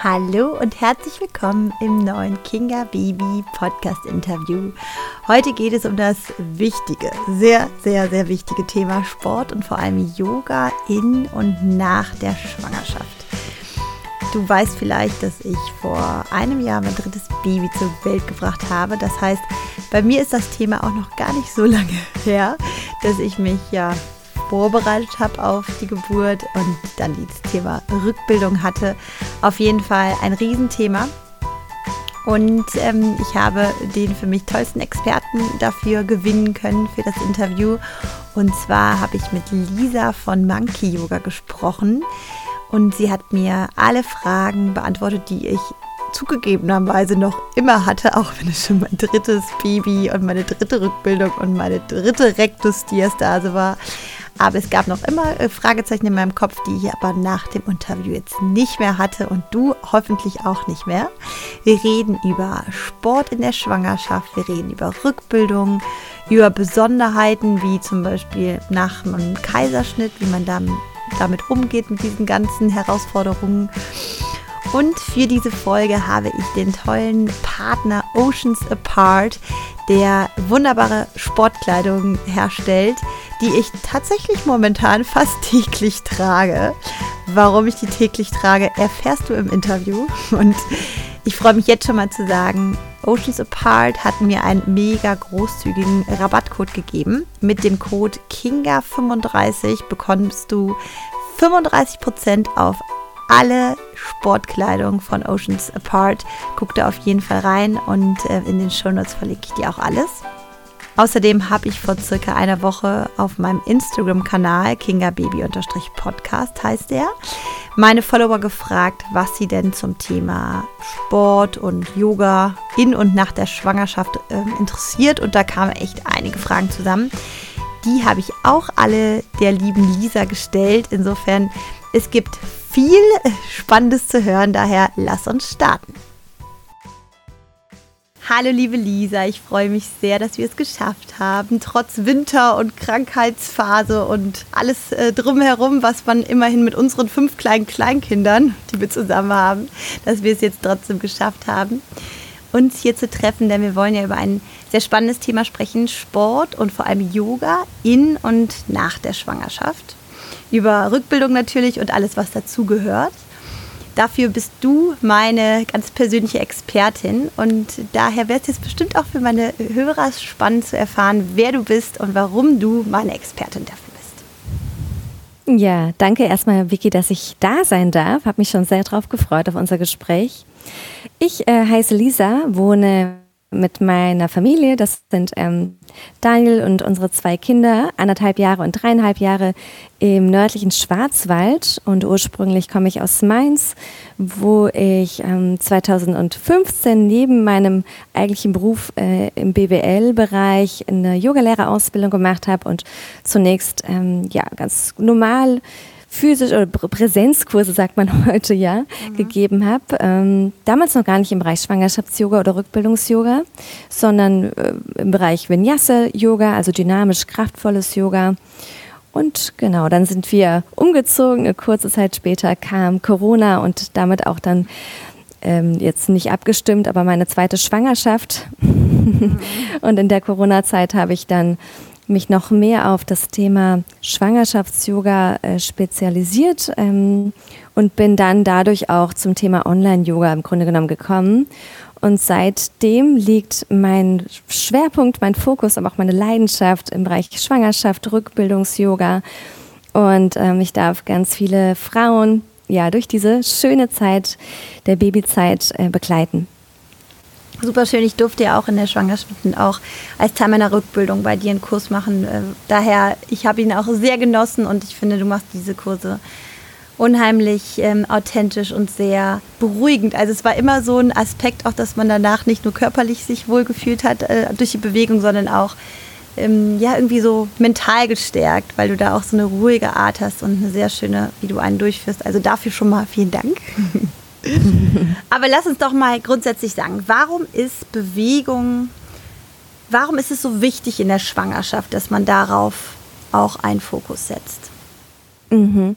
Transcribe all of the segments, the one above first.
Hallo und herzlich willkommen im neuen Kinga Baby Podcast Interview. Heute geht es um das wichtige, sehr, sehr, sehr wichtige Thema Sport und vor allem Yoga in und nach der Schwangerschaft. Du weißt vielleicht, dass ich vor einem Jahr mein drittes Baby zur Welt gebracht habe. Das heißt, bei mir ist das Thema auch noch gar nicht so lange her, dass ich mich ja vorbereitet habe auf die Geburt und dann das Thema Rückbildung hatte. Auf jeden Fall ein Riesenthema. Und ähm, ich habe den für mich tollsten Experten dafür gewinnen können für das Interview. Und zwar habe ich mit Lisa von Monkey Yoga gesprochen. Und sie hat mir alle Fragen beantwortet, die ich zugegebenerweise noch immer hatte, auch wenn es schon mein drittes Baby und meine dritte Rückbildung und meine dritte Rektusdiastase war. Aber es gab noch immer äh, Fragezeichen in meinem Kopf, die ich aber nach dem Interview jetzt nicht mehr hatte und du hoffentlich auch nicht mehr. Wir reden über Sport in der Schwangerschaft, wir reden über Rückbildung, über Besonderheiten wie zum Beispiel nach einem Kaiserschnitt, wie man damit umgeht mit diesen ganzen Herausforderungen. Und für diese Folge habe ich den tollen Partner Oceans Apart, der wunderbare Sportkleidung herstellt, die ich tatsächlich momentan fast täglich trage. Warum ich die täglich trage, erfährst du im Interview. Und ich freue mich jetzt schon mal zu sagen, Oceans Apart hat mir einen mega großzügigen Rabattcode gegeben. Mit dem Code KINGA35 bekommst du 35% auf alle Sportkleidung von Oceans Apart. Guck da auf jeden Fall rein und äh, in den Shownotes verlinke ich dir auch alles. Außerdem habe ich vor circa einer Woche auf meinem Instagram-Kanal kingababy-podcast heißt der, meine Follower gefragt, was sie denn zum Thema Sport und Yoga in und nach der Schwangerschaft äh, interessiert. Und da kamen echt einige Fragen zusammen. Die habe ich auch alle der lieben Lisa gestellt. Insofern, es gibt viel Spannendes zu hören, daher lass uns starten. Hallo liebe Lisa, ich freue mich sehr, dass wir es geschafft haben, trotz Winter und Krankheitsphase und alles äh, drumherum, was man immerhin mit unseren fünf kleinen Kleinkindern, die wir zusammen haben, dass wir es jetzt trotzdem geschafft haben, uns hier zu treffen, denn wir wollen ja über ein sehr spannendes Thema sprechen, Sport und vor allem Yoga in und nach der Schwangerschaft über Rückbildung natürlich und alles, was dazugehört. Dafür bist du meine ganz persönliche Expertin und daher wäre es jetzt bestimmt auch für meine Hörer spannend zu erfahren, wer du bist und warum du meine Expertin dafür bist. Ja, danke erstmal, Vicky, dass ich da sein darf. Habe mich schon sehr darauf gefreut auf unser Gespräch. Ich äh, heiße Lisa, wohne mit meiner Familie. Das sind ähm, Daniel und unsere zwei Kinder, anderthalb Jahre und dreieinhalb Jahre im nördlichen Schwarzwald. Und ursprünglich komme ich aus Mainz, wo ich ähm, 2015 neben meinem eigentlichen Beruf äh, im BWL-Bereich eine Yogalehrerausbildung gemacht habe und zunächst ähm, ja ganz normal physisch oder Präsenzkurse, sagt man heute ja, mhm. gegeben habe. Ähm, damals noch gar nicht im Bereich Schwangerschafts-Yoga oder Rückbildungs-Yoga, sondern äh, im Bereich Vinyasa-Yoga, also dynamisch kraftvolles Yoga. Und genau, dann sind wir umgezogen. Eine kurze Zeit später kam Corona und damit auch dann ähm, jetzt nicht abgestimmt, aber meine zweite Schwangerschaft. Mhm. und in der Corona-Zeit habe ich dann mich noch mehr auf das Thema Schwangerschafts-Yoga äh, spezialisiert ähm, und bin dann dadurch auch zum Thema Online-Yoga im Grunde genommen gekommen. Und seitdem liegt mein Schwerpunkt, mein Fokus, aber auch meine Leidenschaft im Bereich Schwangerschaft, Rückbildungs-Yoga. Und ähm, ich darf ganz viele Frauen ja durch diese schöne Zeit der Babyzeit äh, begleiten. Super schön. Ich durfte ja auch in der Schwangerschaft und auch als Teil meiner Rückbildung bei dir einen Kurs machen. Äh, daher, ich habe ihn auch sehr genossen und ich finde, du machst diese Kurse unheimlich ähm, authentisch und sehr beruhigend. Also es war immer so ein Aspekt, auch dass man danach nicht nur körperlich sich wohlgefühlt hat äh, durch die Bewegung, sondern auch ähm, ja irgendwie so mental gestärkt, weil du da auch so eine ruhige Art hast und eine sehr schöne, wie du einen durchführst. Also dafür schon mal vielen Dank. Aber lass uns doch mal grundsätzlich sagen, warum ist Bewegung, warum ist es so wichtig in der Schwangerschaft, dass man darauf auch einen Fokus setzt? Mhm.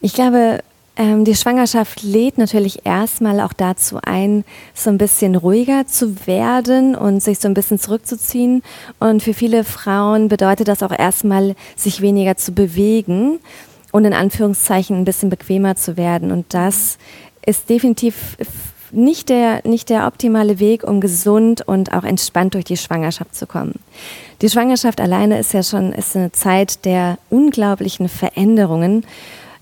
Ich glaube, Ähm, die Schwangerschaft lädt natürlich erstmal auch dazu ein, so ein bisschen ruhiger zu werden und sich so ein bisschen zurückzuziehen. Und für viele Frauen bedeutet das auch erstmal, sich weniger zu bewegen und in Anführungszeichen ein bisschen bequemer zu werden. Und das ist definitiv nicht der, nicht der optimale Weg, um gesund und auch entspannt durch die Schwangerschaft zu kommen. Die Schwangerschaft alleine ist ja schon ist eine Zeit der unglaublichen Veränderungen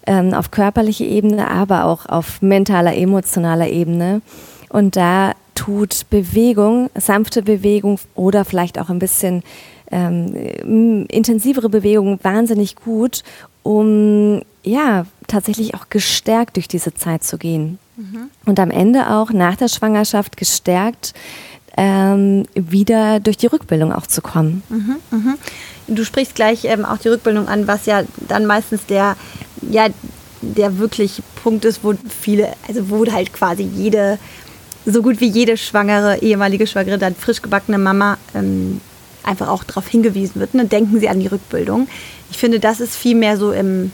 ähm, auf körperlicher Ebene, aber auch auf mentaler, emotionaler Ebene. Und da tut Bewegung, sanfte Bewegung oder vielleicht auch ein bisschen ähm, intensivere Bewegung wahnsinnig gut, um ja tatsächlich auch gestärkt durch diese Zeit zu gehen. Mhm. Und am Ende auch nach der Schwangerschaft gestärkt ähm, wieder durch die Rückbildung auch zu kommen. Mhm, mh. Du sprichst gleich ähm, auch die Rückbildung an, was ja dann meistens der ja der wirklich Punkt ist, wo viele, also wo halt quasi jede, so gut wie jede schwangere, ehemalige Schwangere, dann frisch gebackene Mama ähm, einfach auch darauf hingewiesen wird. Ne? Denken Sie an die Rückbildung. Ich finde, das ist viel mehr so im,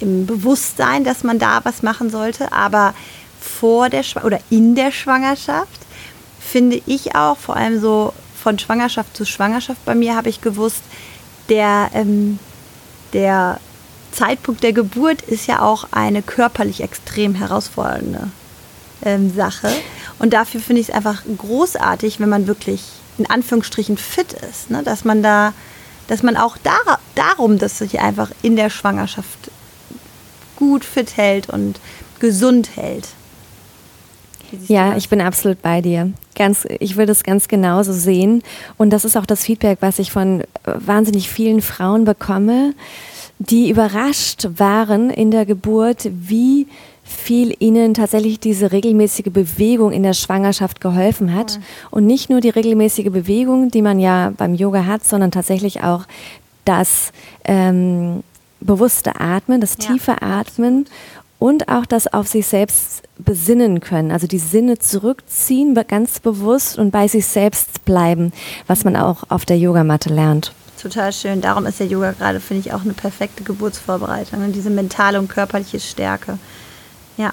im Bewusstsein, dass man da was machen sollte. Aber vor der Schw oder in der Schwangerschaft finde ich auch, vor allem so von Schwangerschaft zu Schwangerschaft bei mir, habe ich gewusst, der, ähm, der Zeitpunkt der Geburt ist ja auch eine körperlich extrem herausfordernde ähm, Sache. Und dafür finde ich es einfach großartig, wenn man wirklich in Anführungsstrichen fit ist, ne? dass man da, dass man auch da, darum, dass sich einfach in der Schwangerschaft gut fit hält und gesund hält. Ja, ich bin absolut bei dir. Ganz, ich würde es ganz genauso sehen. Und das ist auch das Feedback, was ich von wahnsinnig vielen Frauen bekomme die überrascht waren in der Geburt, wie viel ihnen tatsächlich diese regelmäßige Bewegung in der Schwangerschaft geholfen hat. Und nicht nur die regelmäßige Bewegung, die man ja beim Yoga hat, sondern tatsächlich auch das ähm, bewusste Atmen, das tiefe ja. Atmen und auch das auf sich selbst besinnen können, also die Sinne zurückziehen, ganz bewusst und bei sich selbst bleiben, was man auch auf der Yogamatte lernt total schön. Darum ist der Yoga gerade, finde ich, auch eine perfekte Geburtsvorbereitung. Und diese mentale und körperliche Stärke. Ja.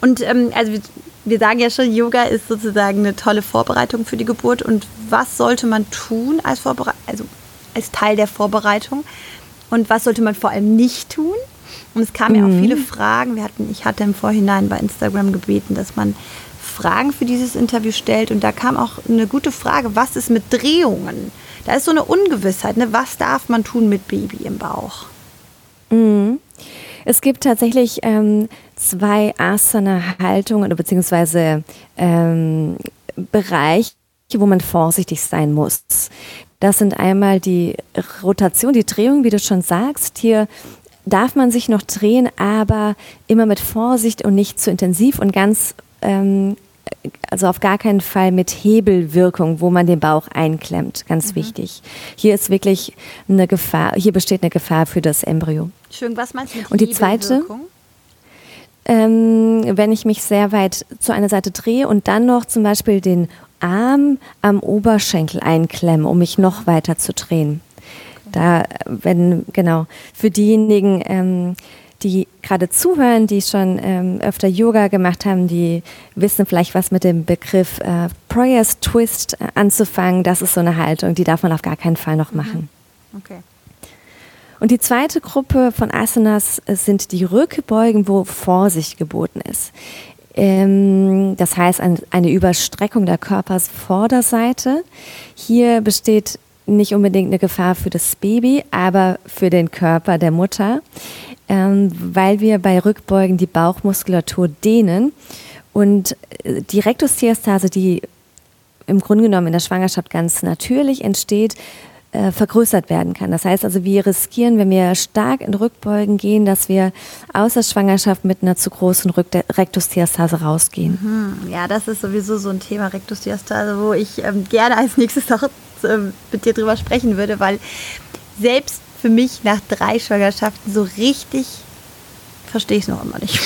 Und ähm, also wir, wir sagen ja schon, Yoga ist sozusagen eine tolle Vorbereitung für die Geburt. Und was sollte man tun als, Vorbere also als Teil der Vorbereitung? Und was sollte man vor allem nicht tun? Und es kamen mhm. ja auch viele Fragen. Wir hatten, ich hatte im Vorhinein bei Instagram gebeten, dass man Fragen für dieses Interview stellt. Und da kam auch eine gute Frage, was ist mit Drehungen? da ist so eine Ungewissheit. Ne? Was darf man tun mit Baby im Bauch? Mhm. Es gibt tatsächlich ähm, zwei Asana-Haltungen oder beziehungsweise ähm, Bereiche, wo man vorsichtig sein muss. Das sind einmal die Rotation, die Drehung, wie du schon sagst. Hier darf man sich noch drehen, aber immer mit Vorsicht und nicht zu intensiv und ganz ähm, also auf gar keinen Fall mit Hebelwirkung, wo man den Bauch einklemmt. Ganz mhm. wichtig. Hier ist wirklich eine Gefahr, hier besteht eine Gefahr für das Embryo. Schön, was meinst du mit Und die zweite, ähm, wenn ich mich sehr weit zu einer Seite drehe und dann noch zum Beispiel den Arm am Oberschenkel einklemme, um mich noch weiter zu drehen. Da, wenn, genau, für diejenigen, ähm, die gerade zuhören, die schon ähm, öfter Yoga gemacht haben, die wissen vielleicht was mit dem Begriff äh, Prayers Twist äh, anzufangen. Das ist so eine Haltung, die darf man auf gar keinen Fall noch mhm. machen. Okay. Und die zweite Gruppe von Asanas äh, sind die Rückbeugen, wo Vorsicht geboten ist. Ähm, das heißt ein, eine Überstreckung der Körpersvorderseite. Hier besteht nicht unbedingt eine Gefahr für das Baby, aber für den Körper der Mutter ähm, weil wir bei Rückbeugen die Bauchmuskulatur dehnen und äh, die Rektusdiastase, die im Grunde genommen in der Schwangerschaft ganz natürlich entsteht, äh, vergrößert werden kann. Das heißt also, wir riskieren, wenn wir stark in Rückbeugen gehen, dass wir aus der Schwangerschaft mit einer zu großen Rektusdiastase rausgehen. Mhm. Ja, das ist sowieso so ein Thema Rektusdiastase, wo ich ähm, gerne als nächstes auch äh, mit dir drüber sprechen würde, weil selbst für mich nach drei Schwangerschaften so richtig verstehe ich es noch immer nicht.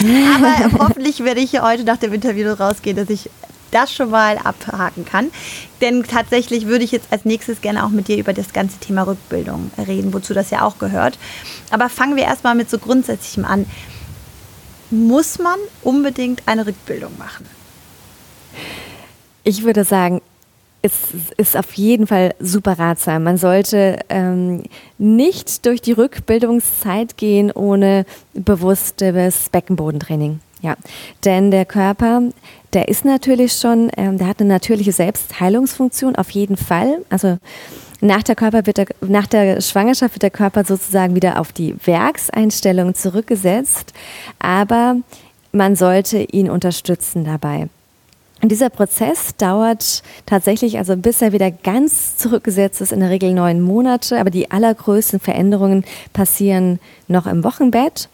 Aber hoffentlich werde ich heute nach dem Interview rausgehen, dass ich das schon mal abhaken kann. Denn tatsächlich würde ich jetzt als nächstes gerne auch mit dir über das ganze Thema Rückbildung reden, wozu das ja auch gehört. Aber fangen wir erstmal mit so Grundsätzlichem an. Muss man unbedingt eine Rückbildung machen? Ich würde sagen, es ist auf jeden Fall super ratsam. Man sollte ähm, nicht durch die Rückbildungszeit gehen ohne bewusstes Beckenbodentraining. Ja, denn der Körper, der ist natürlich schon, ähm, der hat eine natürliche Selbstheilungsfunktion auf jeden Fall. Also nach der, Körper wird der, nach der Schwangerschaft wird der Körper sozusagen wieder auf die Werkseinstellung zurückgesetzt, aber man sollte ihn unterstützen dabei. Und dieser Prozess dauert tatsächlich, also bis er wieder ganz zurückgesetzt ist, in der Regel neun Monate, aber die allergrößten Veränderungen passieren noch im Wochenbett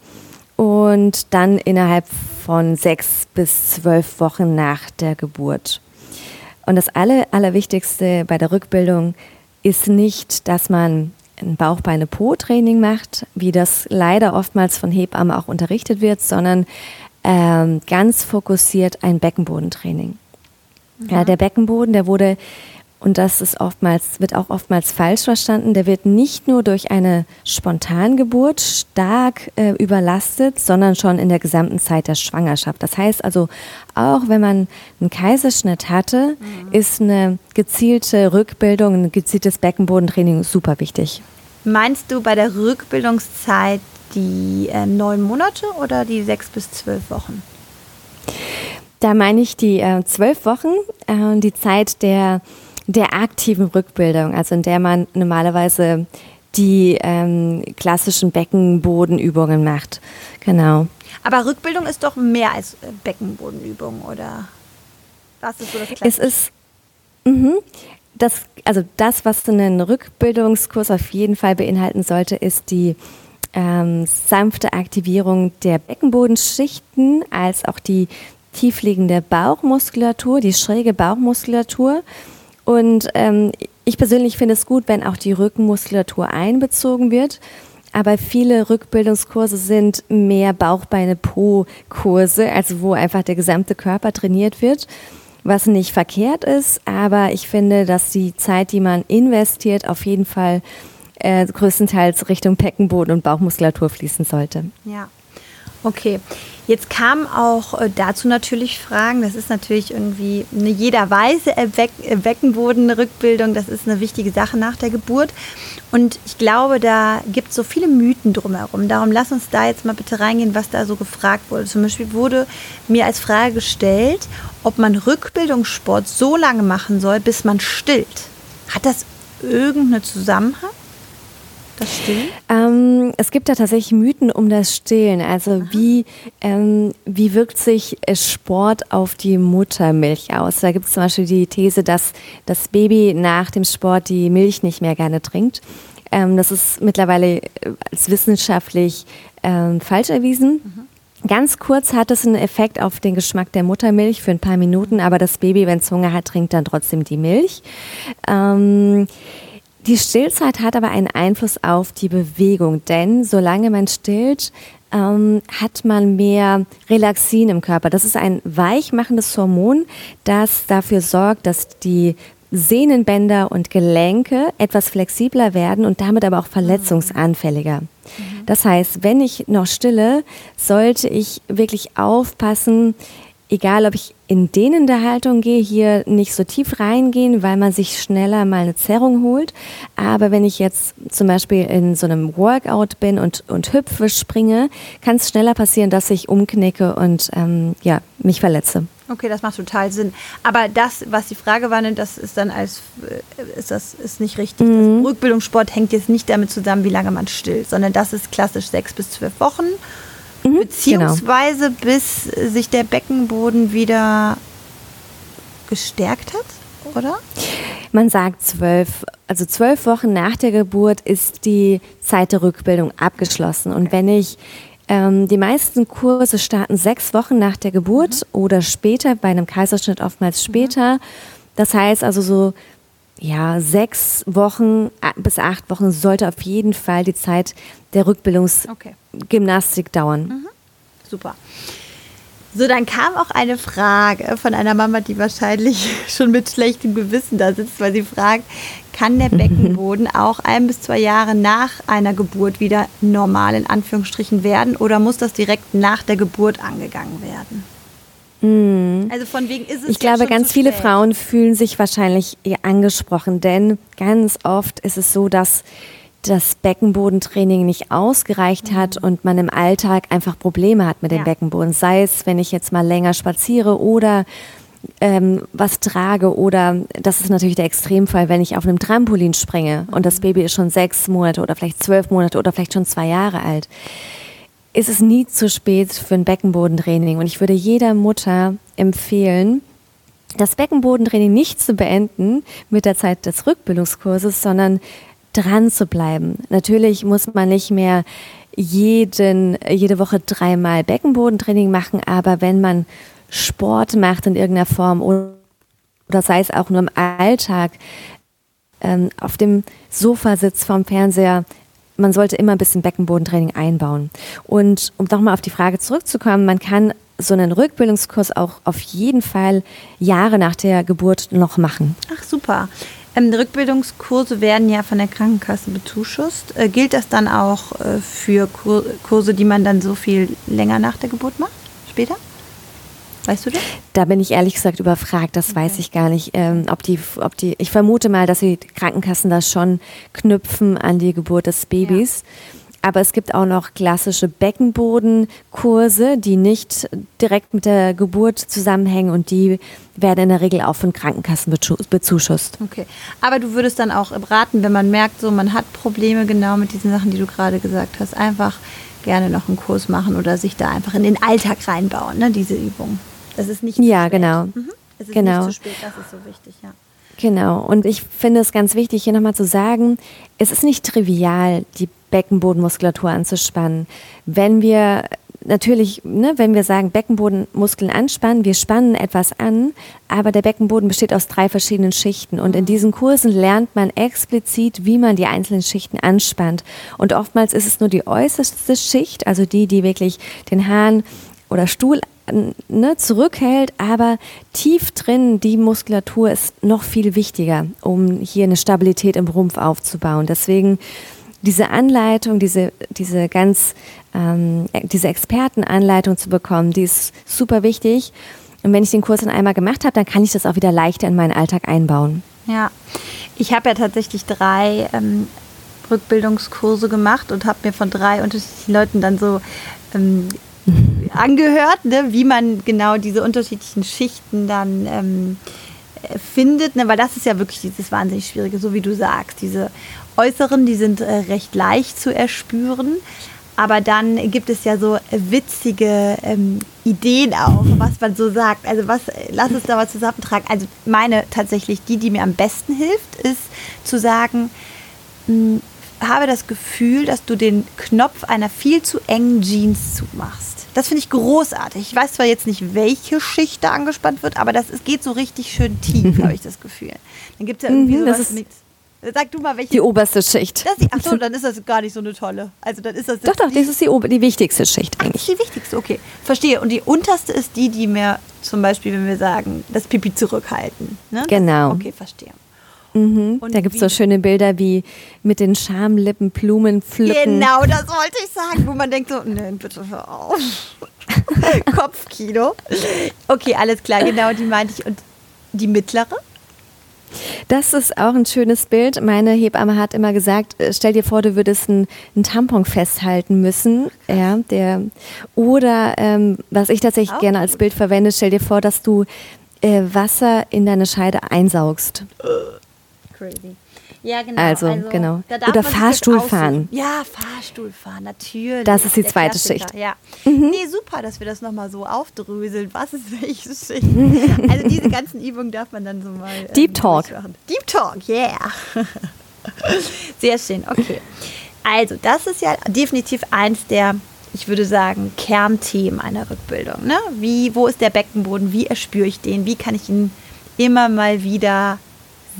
und dann innerhalb von sechs bis zwölf Wochen nach der Geburt. Und das Aller, Allerwichtigste bei der Rückbildung ist nicht, dass man ein Bauchbeine-Po-Training macht, wie das leider oftmals von Hebammen auch unterrichtet wird, sondern ähm, ganz fokussiert ein Beckenbodentraining. Mhm. Ja, der Beckenboden, der wurde, und das ist oftmals, wird auch oftmals falsch verstanden, der wird nicht nur durch eine Spontangeburt stark äh, überlastet, sondern schon in der gesamten Zeit der Schwangerschaft. Das heißt also, auch wenn man einen Kaiserschnitt hatte, mhm. ist eine gezielte Rückbildung, ein gezieltes Beckenbodentraining super wichtig. Meinst du bei der Rückbildungszeit die äh, neun Monate oder die sechs bis zwölf Wochen? Da meine ich die äh, zwölf Wochen, äh, die Zeit der, der aktiven Rückbildung, also in der man normalerweise die ähm, klassischen Beckenbodenübungen macht. Genau. Aber Rückbildung ist doch mehr als äh, Beckenbodenübung, oder? Was ist so das Klassische? Es ist. Mh, das, also das, was einen Rückbildungskurs auf jeden Fall beinhalten sollte, ist die ähm, sanfte Aktivierung der Beckenbodenschichten als auch die tiefliegende Bauchmuskulatur, die schräge Bauchmuskulatur. Und ähm, ich persönlich finde es gut, wenn auch die Rückenmuskulatur einbezogen wird. Aber viele Rückbildungskurse sind mehr Bauchbeine-Po-Kurse, also wo einfach der gesamte Körper trainiert wird, was nicht verkehrt ist. Aber ich finde, dass die Zeit, die man investiert, auf jeden Fall äh, größtenteils Richtung Beckenboden und Bauchmuskulatur fließen sollte. Ja. Okay, jetzt kamen auch äh, dazu natürlich Fragen. Das ist natürlich irgendwie eine jeder Weise Beckenbodenrückbildung. Das ist eine wichtige Sache nach der Geburt. Und ich glaube, da gibt es so viele Mythen drumherum. Darum lass uns da jetzt mal bitte reingehen, was da so gefragt wurde. Zum Beispiel wurde mir als Frage gestellt, ob man Rückbildungssport so lange machen soll, bis man stillt. Hat das irgendeinen Zusammenhang? Das Stillen? Ähm, es gibt da tatsächlich Mythen um das Stillen. Also wie, ähm, wie wirkt sich äh, Sport auf die Muttermilch aus? Da gibt es zum Beispiel die These, dass das Baby nach dem Sport die Milch nicht mehr gerne trinkt. Ähm, das ist mittlerweile äh, als wissenschaftlich ähm, falsch erwiesen. Mhm. Ganz kurz hat es einen Effekt auf den Geschmack der Muttermilch für ein paar Minuten, aber das Baby, wenn es Hunger hat, trinkt dann trotzdem die Milch. Ähm, die Stillzeit hat aber einen Einfluss auf die Bewegung, denn solange man stillt, ähm, hat man mehr Relaxin im Körper. Das ist ein weichmachendes Hormon, das dafür sorgt, dass die Sehnenbänder und Gelenke etwas flexibler werden und damit aber auch verletzungsanfälliger. Mhm. Das heißt, wenn ich noch stille, sollte ich wirklich aufpassen, egal ob ich in dehnende Haltung gehe, hier nicht so tief reingehen, weil man sich schneller mal eine Zerrung holt. Aber wenn ich jetzt zum Beispiel in so einem Workout bin und, und hüpfe, springe, kann es schneller passieren, dass ich umknicke und ähm, ja, mich verletze. Okay, das macht total Sinn. Aber das, was die Frage war, das ist dann als äh, ist das ist nicht richtig. Mhm. Rückbildungssport hängt jetzt nicht damit zusammen, wie lange man stillt, sondern das ist klassisch sechs bis zwölf Wochen Mhm, beziehungsweise genau. bis sich der Beckenboden wieder gestärkt hat, oder? Man sagt zwölf, also zwölf Wochen nach der Geburt ist die Zeit der Rückbildung abgeschlossen. Und wenn ich ähm, die meisten Kurse starten sechs Wochen nach der Geburt mhm. oder später, bei einem Kaiserschnitt oftmals mhm. später. Mhm. Das heißt also so, ja, sechs Wochen bis acht Wochen sollte auf jeden Fall die Zeit der Rückbildungsgymnastik okay. dauern. Mhm. Super. So, dann kam auch eine Frage von einer Mama, die wahrscheinlich schon mit schlechtem Gewissen da sitzt, weil sie fragt, kann der Beckenboden auch ein bis zwei Jahre nach einer Geburt wieder normal in Anführungsstrichen werden oder muss das direkt nach der Geburt angegangen werden? Hm. Also von wegen ist es Ich glaube, ganz viele spät. Frauen fühlen sich wahrscheinlich eher angesprochen, denn ganz oft ist es so, dass das Beckenbodentraining nicht ausgereicht hat und man im Alltag einfach Probleme hat mit dem Ja. Beckenboden. Sei es, wenn ich jetzt mal länger spaziere oder ähm, was trage oder das ist natürlich der Extremfall, wenn ich auf einem Trampolin springe und das Baby ist schon sechs Monate oder vielleicht zwölf Monate oder vielleicht schon zwei Jahre alt ist es nie zu spät für ein Beckenbodentraining. Und ich würde jeder Mutter empfehlen, das Beckenbodentraining nicht zu beenden mit der Zeit des Rückbildungskurses, sondern dran zu bleiben. Natürlich muss man nicht mehr jeden, jede Woche dreimal Beckenbodentraining machen, aber wenn man Sport macht in irgendeiner Form oder, sei es auch nur im Alltag, ähm, auf dem Sofa sitzt vorm Fernseher, man sollte immer ein bisschen Beckenbodentraining einbauen. Und um nochmal auf die Frage zurückzukommen, man kann so einen Rückbildungskurs auch auf jeden Fall Jahre nach der Geburt noch machen. Ach super. Ähm, Rückbildungskurse werden ja von der Krankenkasse bezuschusst. Äh, gilt das dann auch äh, für Kur Kurse, die man dann so viel länger nach der Geburt macht? Später? Weißt du das? Da bin ich ehrlich gesagt überfragt, das weiß ich gar nicht. Ähm, ob die, ob die, ich vermute mal, dass die Krankenkassen das schon knüpfen an die Geburt des Babys. Aber es gibt auch noch klassische Beckenbodenkurse, die nicht direkt mit der Geburt zusammenhängen und die werden in der Regel auch von Krankenkassen bezu- bezuschusst. Okay. Aber du würdest dann auch raten, wenn man merkt, so man hat Probleme genau mit diesen Sachen, die du gerade gesagt hast, einfach gerne noch einen Kurs machen oder sich da einfach in den Alltag reinbauen, ne, diese Übung. Das ist nicht zu Ja, spät. genau. Mhm. Es ist Genau. nicht zu spät, das ist so wichtig, ja. Genau. Und ich finde es ganz wichtig, hier nochmal zu sagen, es ist nicht trivial, die Beckenbodenmuskulatur anzuspannen. Wenn wir natürlich, ne, wenn wir sagen Beckenbodenmuskeln anspannen, wir spannen etwas an, aber der Beckenboden besteht aus drei verschiedenen Schichten. Und in diesen Kursen lernt man explizit, wie man die einzelnen Schichten anspannt. Und oftmals ist es nur die äußerste Schicht, also die, die wirklich den Hahn oder Stuhl ne, zurückhält, aber tief drin die Muskulatur ist noch viel wichtiger, um hier eine Stabilität im Rumpf aufzubauen. Deswegen diese Anleitung, diese, diese ganz, ähm, diese Expertenanleitung zu bekommen, die ist super wichtig. Und wenn ich den Kurs dann einmal gemacht habe, dann kann ich das auch wieder leichter in meinen Alltag einbauen. Ja, ich habe ja tatsächlich drei ähm, Rückbildungskurse gemacht und habe mir von drei unterschiedlichen Leuten dann so ähm, angehört, ne, wie man genau diese unterschiedlichen Schichten dann ähm, äh, findet, ne, weil das ist ja wirklich dieses wahnsinnig Schwierige, so wie du sagst. Diese äußeren, die sind äh, recht leicht zu erspüren. Aber dann gibt es ja so witzige ähm, Ideen auch, was man so sagt. Also was, lass uns da mal zusammentragen. Also meine tatsächlich, die, die mir am besten hilft, ist zu sagen, mh, habe das Gefühl, dass du den Knopf einer viel zu engen Jeans zumachst. Das finde ich großartig. Ich weiß zwar jetzt nicht, welche Schicht da angespannt wird, aber das es geht so richtig schön tief, habe ich das Gefühl. Dann gibt es ja irgendwie Mhm, sowas mit. Sag du mal, welche. Die oberste Schicht. das ist, ach so, dann ist das gar nicht so eine tolle. Also dann ist das Doch, doch, die- das ist die, die wichtigste Schicht Ach, eigentlich. ist die wichtigste, okay. Verstehe. Und die unterste ist die, die mir zum Beispiel, wenn wir sagen, das Pipi zurückhalten. Ne? Genau. Okay, verstehe. Mhm. Da gibt es so schöne Bilder wie mit den Schamlippen Blumen pflücken. Genau, das wollte ich sagen, wo man denkt so, nein, bitte hör auf. Kopfkino. Okay, alles klar, genau, die meinte ich. Und die mittlere? Das ist auch ein schönes Bild. Meine Hebamme hat immer gesagt, äh, stell dir vor, du würdest einen, einen Tampon festhalten müssen. Ja, der, oder ähm, was ich tatsächlich Auch gerne als. Bild verwende, stell dir vor, dass du äh, Wasser in deine Scheide einsaugst. Crazy. Ja, genau. Also, genau. da darf Oder Fahrstuhl fahren. Ja, Fahrstuhl fahren, natürlich. Das ist die Der zweite Klassiker, Schicht. Ja. Mhm. Nee, super, dass wir das nochmal so aufdröseln. Was ist welche Schicht? Also diese ganzen Übungen darf man dann so mal ähm, Deep Talk. Deep Talk, yeah. Sehr schön, okay. Also das ist ja definitiv eins der, ich würde sagen, Kernthemen einer Rückbildung. Ne? Wie, wo ist der Beckenboden? Wie erspüre ich den? Wie kann ich ihn immer mal wieder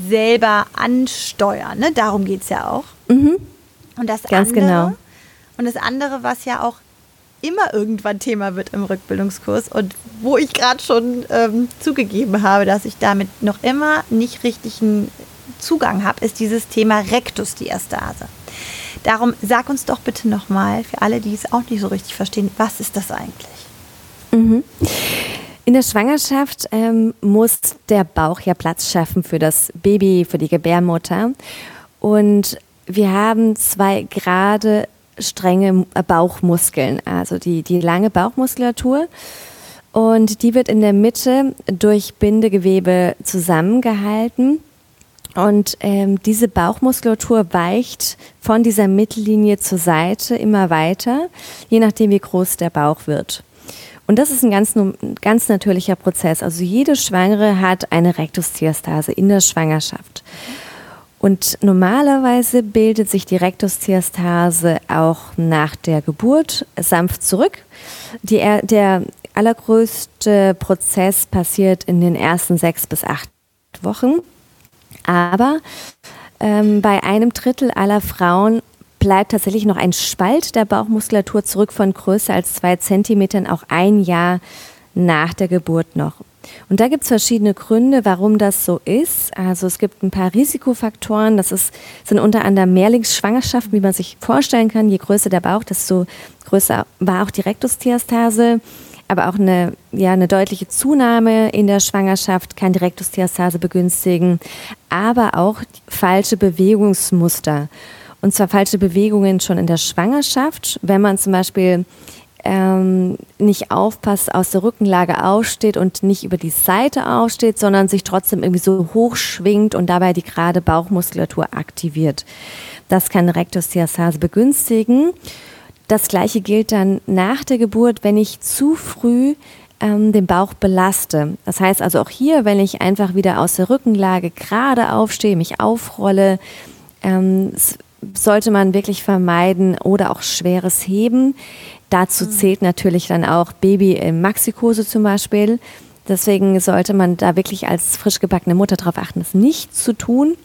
selber ansteuern? Ne? Darum geht es ja auch. Mhm. Und das Ganz andere, genau. Und das andere, was ja auch immer irgendwann Thema wird im Rückbildungskurs und wo ich gerade schon ähm, zugegeben habe, dass ich damit noch immer nicht richtigen Zugang habe, ist dieses Thema Rektusdiastase. Darum sag uns doch bitte nochmal, für alle, die es auch nicht so richtig verstehen, was ist das eigentlich? Mhm. In der Schwangerschaft ähm, muss der Bauch ja Platz schaffen für das Baby, für die Gebärmutter. Und wir haben zwei gerade strenge Bauchmuskeln, also die, die lange Bauchmuskulatur. Und die wird in der Mitte durch Bindegewebe zusammengehalten. Und ähm, diese Bauchmuskulatur weicht von dieser Mittellinie zur Seite immer weiter, je nachdem, wie groß der Bauch wird. Und das ist ein ganz, ganz natürlicher Prozess. Also jede Schwangere hat eine Rektusdiastase in der Schwangerschaft. Und normalerweise bildet sich die Rektusdiastase auch nach der Geburt sanft zurück. Die, der allergrößte Prozess passiert in den ersten sechs bis acht Wochen. Aber ähm, bei einem Drittel aller Frauen bleibt tatsächlich noch ein Spalt der Bauchmuskulatur zurück von größer als zwei Zentimetern, auch ein Jahr nach der Geburt noch. Und da gibt es verschiedene Gründe, warum das so ist. Also es gibt ein paar Risikofaktoren. Das ist, sind unter anderem Mehrlingsschwangerschaften, wie man sich vorstellen kann. Je größer der Bauch, desto größer war auch die Rektusdiastase aber auch eine, ja, eine deutliche Zunahme in der Schwangerschaft kann die Rektusdiastase begünstigen, aber auch falsche Bewegungsmuster. Und zwar falsche Bewegungen schon in der Schwangerschaft, wenn man zum Beispiel ähm, nicht aufpasst, aus der Rückenlage aufsteht und nicht über die Seite aufsteht, sondern sich trotzdem irgendwie so hoch schwingt und dabei die gerade Bauchmuskulatur aktiviert. Das kann Rektusdiastase begünstigen. Das gleiche gilt dann nach der Geburt, wenn ich zu früh ähm, den Bauch belaste. Das heißt also auch hier, wenn ich einfach wieder aus der Rückenlage gerade aufstehe, mich aufrolle, ähm, sollte man wirklich vermeiden oder auch schweres Heben. Dazu mhm. zählt natürlich dann auch Baby in Maxikose zum Beispiel. Deswegen sollte man da wirklich als frisch gebackene Mutter darauf achten, das nicht zu tun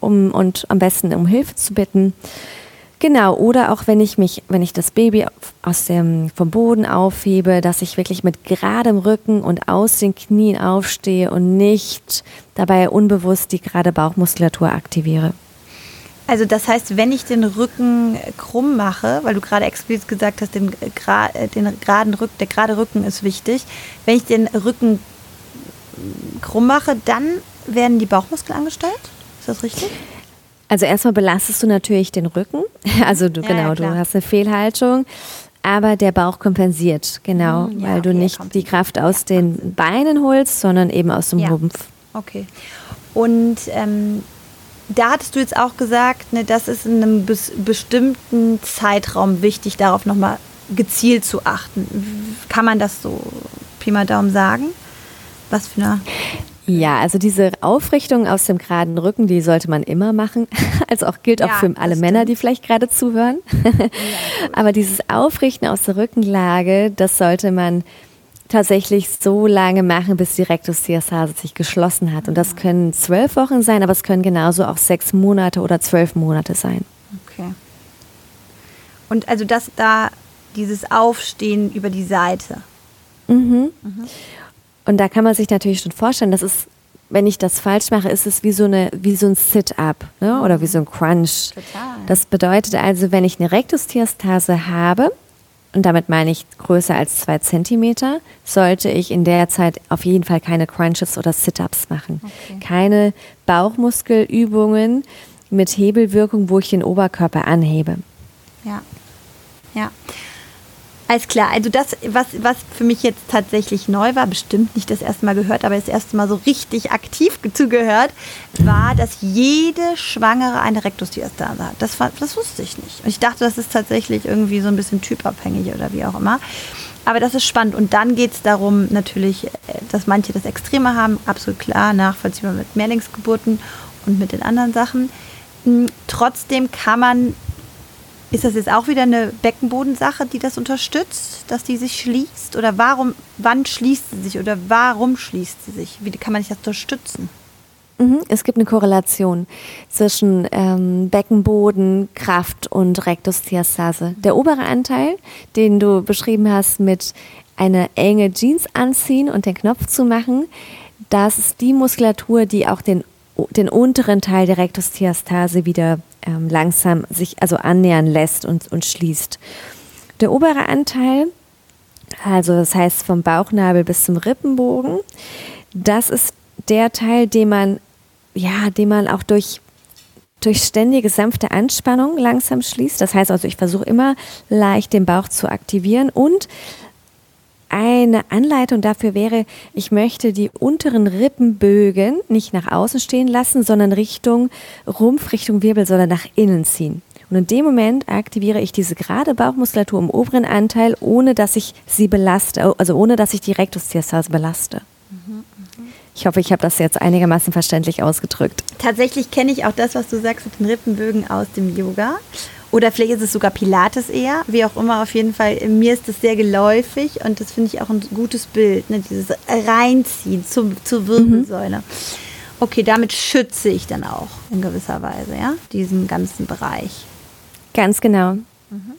um, und am besten um Hilfe zu bitten. Genau, oder auch wenn ich mich, wenn ich das Baby aus dem, vom Boden aufhebe, dass ich wirklich mit geradem Rücken und aus den Knien aufstehe und nicht dabei unbewusst die gerade Bauchmuskulatur aktiviere. Also das heißt, wenn ich den Rücken krumm mache, weil du gerade explizit gesagt hast, den, den geraden Rücken, der gerade Rücken ist wichtig. Wenn ich den Rücken krumm mache, dann werden die Bauchmuskeln angesteuert? Ist das richtig? Also erstmal belastest du natürlich den Rücken. Also du, ja, genau, ja, du hast eine Fehlhaltung. Aber der Bauch kompensiert, genau, hm, ja, weil du okay, nicht die Kraft aus den Beinen holst, sondern eben aus dem Rumpf. Okay. Und ähm, da hattest du jetzt auch gesagt, ne, das ist in einem bes bestimmten Zeitraum wichtig, darauf nochmal gezielt zu achten. Kann man das so Pi mal Daumen sagen? Was für eine ja, also diese Aufrichtung aus dem geraden Rücken, die sollte man immer machen. Also auch gilt auch ja, für alle Männer, die vielleicht gerade zuhören. Aber dieses Aufrichten aus der Rückenlage, das sollte man tatsächlich so lange machen, bis die Rektusdiastase sich geschlossen hat. Und das können zwölf Wochen sein, aber es können genauso auch sechs Monate oder zwölf Monate sein. Okay. Und also das da, dieses Aufstehen über die Seite. Mhm. mhm. Und da kann man sich natürlich schon vorstellen, das ist, wenn ich das falsch mache, ist es wie so, eine, wie so ein Sit-up ne? oder wie so ein Crunch. Total. Das bedeutet also, wenn ich eine Rektusdiastase habe, und damit meine ich größer als zwei Zentimeter, sollte ich in der Zeit auf jeden Fall keine Crunches oder Sit-ups machen. Okay. Keine Bauchmuskelübungen mit Hebelwirkung, wo ich den Oberkörper anhebe. Ja. Ja. Alles klar, also das, was, was für mich jetzt tatsächlich neu war, bestimmt nicht das erste Mal gehört, aber das erste Mal so richtig aktiv zugehört, war, dass jede Schwangere eine Rektusdiastase hat. Das, das wusste ich nicht. Und ich dachte, das ist tatsächlich irgendwie so ein bisschen typabhängig oder wie auch immer. Aber das ist spannend. Und dann geht es darum, natürlich, äh, dass manche das Extreme haben, absolut klar, nachvollziehbar mit Mehrlingsgeburten und mit den anderen Sachen. Hm, trotzdem kann man ist das jetzt auch wieder eine Beckenbodensache, die das unterstützt, dass die sich schließt? Oder warum, wann schließt sie sich oder warum schließt sie sich? Wie kann man sich das unterstützen? Mhm, es gibt eine Korrelation zwischen ähm, Beckenboden, Kraft und Rektusdiastase. Der obere Anteil, den du beschrieben hast mit eine enge Jeans anziehen und den Knopf zu machen, das ist die Muskulatur, die auch den, den unteren Teil der Rektusdiastase wieder ähm, langsam sich also annähern lässt und, und schließt. Der obere Anteil, also das heißt vom Bauchnabel bis zum Rippenbogen, das ist der Teil, den man, ja, den man auch durch durch ständige sanfte Anspannung langsam schließt. Das heißt also, ich versuche immer leicht den Bauch zu aktivieren und eine Anleitung dafür wäre, ich möchte die unteren Rippenbögen nicht nach außen stehen lassen, sondern Richtung Rumpf, Richtung Wirbelsäule nach innen ziehen. Und in dem Moment aktiviere ich diese gerade Bauchmuskulatur im oberen Anteil, ohne dass ich sie belaste, also ohne dass ich die Rektusdiastase belaste. Ich hoffe, ich habe das jetzt einigermaßen verständlich ausgedrückt. Tatsächlich kenne ich auch das, was du sagst mit den Rippenbögen aus dem Yoga. Oder vielleicht ist es sogar Pilates eher, wie auch immer, auf jeden Fall. Mir ist das sehr geläufig und das finde ich auch ein gutes Bild, ne? dieses Reinziehen zum, zur Wirbelsäule. Mhm. Okay, damit schütze ich dann auch in gewisser Weise, ja, diesen ganzen Bereich. Ganz genau. Mhm.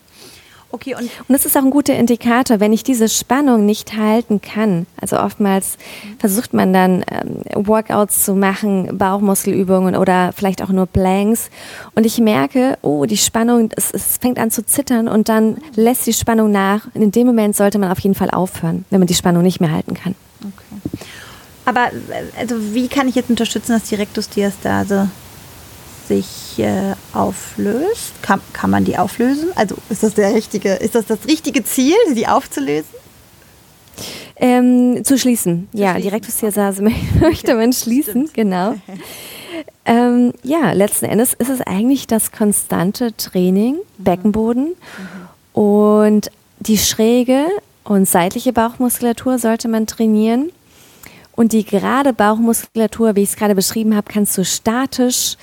Okay, und, und das ist auch ein guter Indikator, wenn ich diese Spannung nicht halten kann. Also oftmals versucht man dann ähm, Workouts zu machen, Bauchmuskelübungen oder vielleicht auch nur Planks. Und ich merke, oh, die Spannung, es, es fängt an zu zittern und dann lässt die Spannung nach. Und in dem Moment sollte man auf jeden Fall aufhören, wenn man die Spannung nicht mehr halten kann. Okay. Aber also wie kann ich jetzt unterstützen, dass die Rektusdiastase sich äh, auflöst? Kann, kann man die auflösen? Also ist das der richtige, ist das das richtige Ziel, sie aufzulösen? Ähm, zu schließen, zu ja, schließen. die Rektusdiastase möchte man schließen, Stimmt. genau. ähm, ja, letzten Endes ist es eigentlich das konstante Training, mhm. Beckenboden mhm. und die schräge und seitliche Bauchmuskulatur sollte man trainieren. Und die gerade Bauchmuskulatur, wie ich es gerade beschrieben habe, kannst du statisch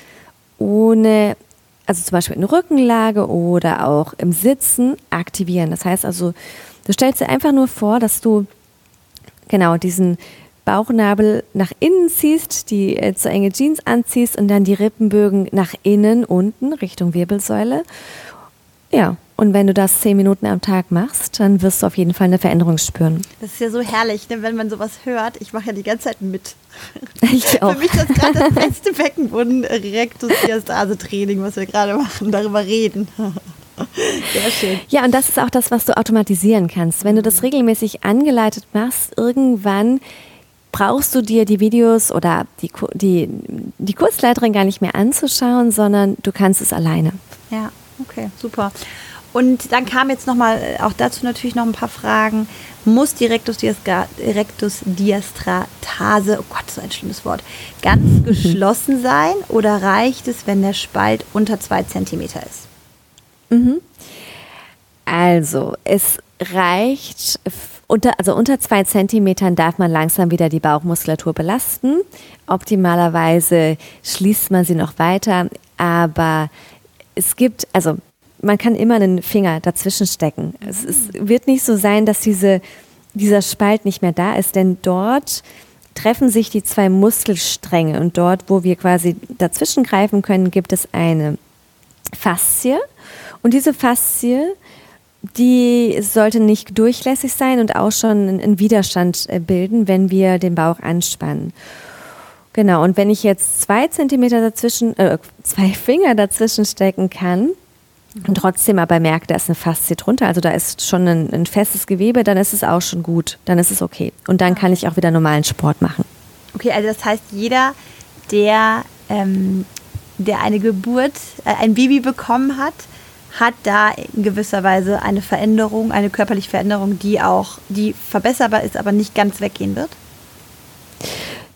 ohne, also zum Beispiel in Rückenlage oder auch im Sitzen aktivieren. Das heißt also, du stellst dir einfach nur vor, dass du genau diesen Bauchnabel nach innen ziehst, die äh, zu enge Jeans anziehst und dann die Rippenbögen nach innen unten Richtung Wirbelsäule. Ja, und wenn du das zehn Minuten am Tag machst, dann wirst du auf jeden Fall eine Veränderung spüren. Das ist ja so herrlich, ne, wenn man sowas hört. Ich mache ja die ganze Zeit mit. Ich auch. Für mich ist das gerade das beste Beckenboden Rectus Diastase Training, was wir gerade machen, darüber reden. Sehr schön. Ja, und das ist auch das, was du automatisieren kannst. Wenn du das regelmäßig angeleitet machst, irgendwann brauchst du dir die Videos oder die, die, die Kursleiterin gar nicht mehr anzuschauen, sondern du kannst es alleine. Ja, okay, super. Und dann kam jetzt nochmal äh, auch dazu natürlich noch ein paar Fragen. Muss die Rectusdiastratase, oh Gott, so ein schlimmes Wort, ganz geschlossen sein oder reicht es, wenn der Spalt unter zwei Zentimeter ist? Mhm. Also, es reicht, unter, also unter zwei Zentimetern darf man langsam wieder die Bauchmuskulatur belasten. Optimalerweise schließt man sie noch weiter, aber es gibt, also man kann immer einen Finger dazwischen stecken. Es, es wird nicht so sein, dass diese, dieser Spalt nicht mehr da ist, denn dort treffen sich die zwei Muskelstränge und dort, wo wir quasi dazwischen greifen können, gibt es eine Faszie und diese Faszie, die sollte nicht durchlässig sein und auch schon einen Widerstand äh, bilden, wenn wir den Bauch anspannen. Genau, und wenn ich jetzt zwei Zentimeter dazwischen, äh, zwei Finger dazwischen stecken kann, und trotzdem aber merkt, da ist eine Faszie drunter, also da ist schon ein, ein, festes Gewebe, dann ist es auch schon gut, dann ist es okay. Und dann kann ich auch wieder normalen Sport machen. Okay, also das heißt, jeder, der, ähm, der eine Geburt, äh, ein Baby bekommen hat, hat da in gewisser Weise eine Veränderung, eine körperliche Veränderung, die auch, die verbesserbar ist, aber nicht ganz weggehen wird?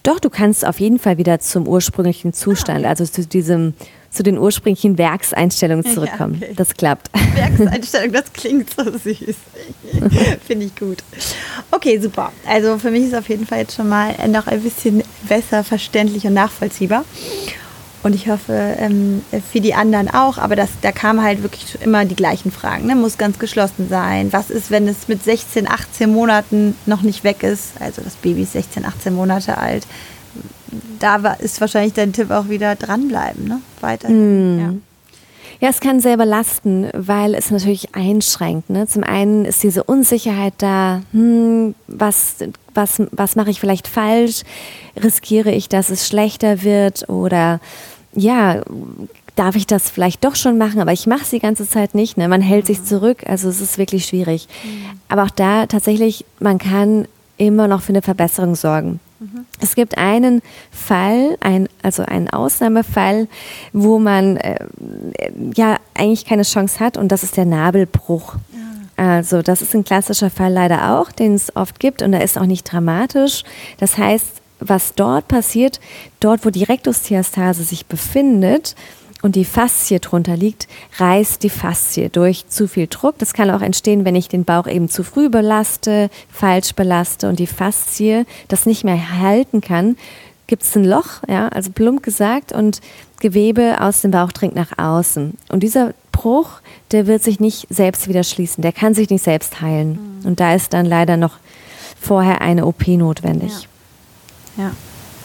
Doch, du kannst auf jeden Fall wieder zum ursprünglichen Zustand, ah, okay. also zu diesem zu den ursprünglichen Werkseinstellungen zurückkommen. Ja, okay. Das klappt. Werkseinstellung, das klingt so süß. Finde ich gut. Okay, super. Also für mich ist auf jeden Fall jetzt schon mal noch ein bisschen besser verständlich und nachvollziehbar. Und ich hoffe, ähm, für die anderen auch. Aber das, da kamen halt wirklich immer die gleichen Fragen. Ne? Muss ganz geschlossen sein. Was ist, wenn es mit 16, 18 Monaten noch nicht weg ist? Also das Baby ist 16, 18 Monate alt da ist wahrscheinlich dein Tipp auch wieder dranbleiben, ne? Weiterhin. Mm. Ja. Ja, es kann sehr belasten, weil es natürlich einschränkt. Ne? Zum einen ist diese Unsicherheit da, hm, was, was, was mache ich vielleicht falsch? Riskiere ich, dass es schlechter wird? Oder ja, darf ich das vielleicht doch schon machen, aber ich mache es die ganze Zeit nicht. Ne? Man hält sich zurück, also es ist wirklich schwierig. Mhm. Aber auch da tatsächlich, man kann immer noch für eine Verbesserung sorgen. Es gibt einen Fall, ein, also einen Ausnahmefall, wo man äh, ja eigentlich keine Chance hat und das ist der Nabelbruch. Ja. Also das ist ein klassischer Fall leider auch, den es oft gibt und er ist auch nicht dramatisch. Das heißt, was dort passiert, dort wo die Rektusdiastase sich befindet, und die Faszie drunter liegt, reißt die Faszie durch zu viel Druck. Das kann auch entstehen, wenn ich den Bauch eben zu früh belaste, falsch belaste und die Faszie das nicht mehr halten kann. Gibt es ein Loch, ja, also plump gesagt, und Gewebe aus dem Bauch dringt nach außen. Und dieser Bruch, der wird sich nicht selbst wieder schließen, der kann sich nicht selbst heilen. Mhm. Und da ist dann leider noch vorher eine OP notwendig. Ja. ja.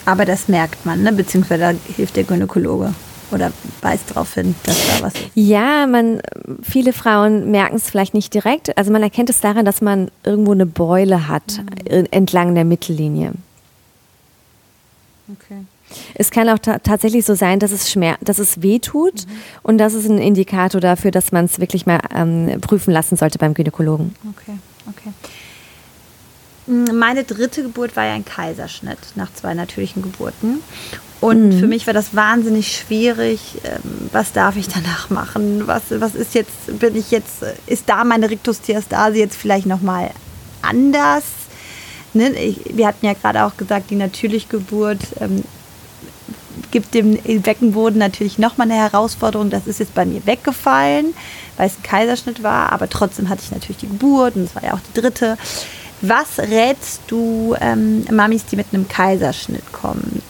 Aber das merkt man, ne? beziehungsweise da hilft der Gynäkologe oder weist darauf hin, dass da was ist? Ja, man, viele Frauen merken es vielleicht nicht direkt. Also man erkennt es daran, dass man irgendwo eine Beule hat mhm. entlang der Mittellinie. Okay. Es kann auch ta tatsächlich so sein, dass es, schmer dass es weh tut mhm. und das ist ein Indikator dafür, dass man es wirklich mal ähm, prüfen lassen sollte beim Gynäkologen. Okay, okay. Meine dritte Geburt war ja ein Kaiserschnitt nach zwei natürlichen Geburten. Und mhm. für mich war das wahnsinnig schwierig. Ähm, was darf ich danach machen? Was, was ist jetzt, bin ich jetzt, ist da meine Rictusdiastase jetzt vielleicht nochmal anders? Ne? Ich, wir hatten ja gerade auch gesagt, die natürliche Geburt ähm, gibt dem Beckenboden natürlich nochmal eine Herausforderung. Das ist jetzt bei mir weggefallen, weil es ein Kaiserschnitt war, aber trotzdem hatte ich natürlich die Geburt und es war ja auch die dritte. Was rätst du ähm, Mamis, die mit einem Kaiserschnitt kommen?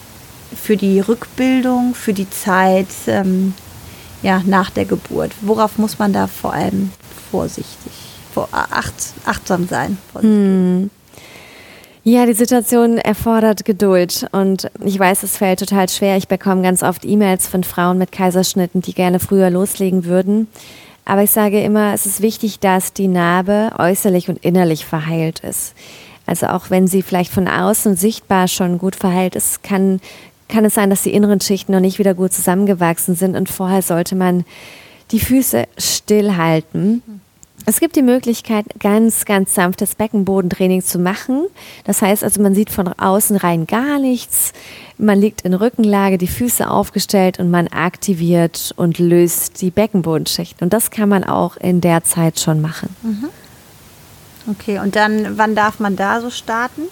Für die Rückbildung, für die Zeit ähm, ja, nach der Geburt? Worauf muss man da vor allem vorsichtig, vor, acht, achtsam sein? Hm. Ja, die Situation erfordert Geduld und ich weiß, es fällt total schwer. Ich bekomme ganz oft E-Mails von Frauen mit Kaiserschnitten, die gerne früher loslegen würden. Aber ich sage immer, es ist wichtig, dass die Narbe äußerlich und innerlich verheilt ist. Also auch wenn sie vielleicht von außen sichtbar schon gut verheilt ist, kann kann es sein, dass die inneren Schichten noch nicht wieder gut zusammengewachsen sind und vorher sollte man die Füße stillhalten. Es gibt die Möglichkeit, ganz, ganz sanftes Beckenbodentraining zu machen. Das heißt also, man sieht von außen rein gar nichts. Man liegt in Rückenlage, die Füße aufgestellt und man aktiviert und löst die Beckenbodenschichten. Und das kann man auch in der Zeit schon machen. Mhm. Okay, und dann, wann darf man da so starten?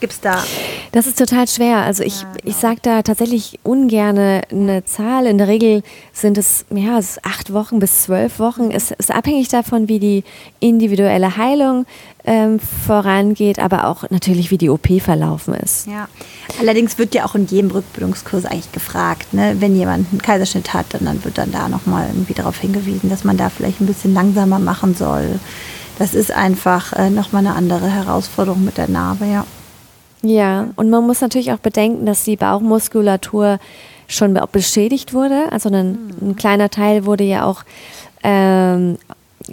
Gibt es da? Das ist total schwer. Also ich, ja, genau. ich sage da tatsächlich ungern eine Zahl. In der Regel sind es ja, acht Wochen bis zwölf Wochen. Es ist abhängig davon, wie die individuelle Heilung ähm, vorangeht, aber auch natürlich, wie die OP verlaufen ist. Ja, allerdings wird ja auch in jedem Rückbildungskurs eigentlich gefragt, ne? wenn jemand einen Kaiserschnitt hat, dann, dann wird dann da nochmal irgendwie darauf hingewiesen, dass man da vielleicht ein bisschen langsamer machen soll. Das ist einfach äh, nochmal eine andere Herausforderung mit der Narbe, ja. Ja, und man muss natürlich auch bedenken, dass die Bauchmuskulatur schon beschädigt wurde. Also ein, ein kleiner Teil wurde ja auch ähm,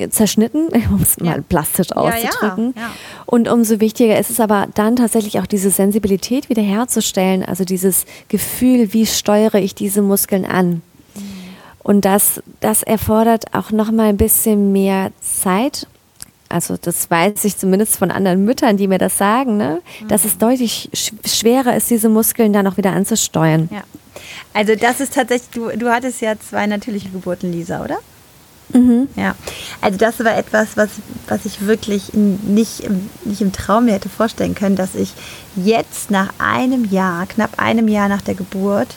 zerschnitten, um es ja. mal plastisch auszudrücken. Ja, ja, und umso wichtiger ist es aber dann tatsächlich auch diese Sensibilität wiederherzustellen, also dieses Gefühl, wie steuere ich diese Muskeln an. Mhm. Und das, das erfordert auch nochmal ein bisschen mehr Zeit also das weiß ich zumindest von anderen Müttern, die mir das sagen, ne? dass es deutlich schwerer ist, diese Muskeln dann auch wieder anzusteuern. Ja. Also das ist tatsächlich, du, du hattest ja zwei natürliche Geburten, Lisa, oder? Mhm. Ja, also das war etwas, was, was ich wirklich nicht, nicht im Traum mir hätte vorstellen können, dass ich jetzt nach einem Jahr, knapp einem Jahr nach der Geburt,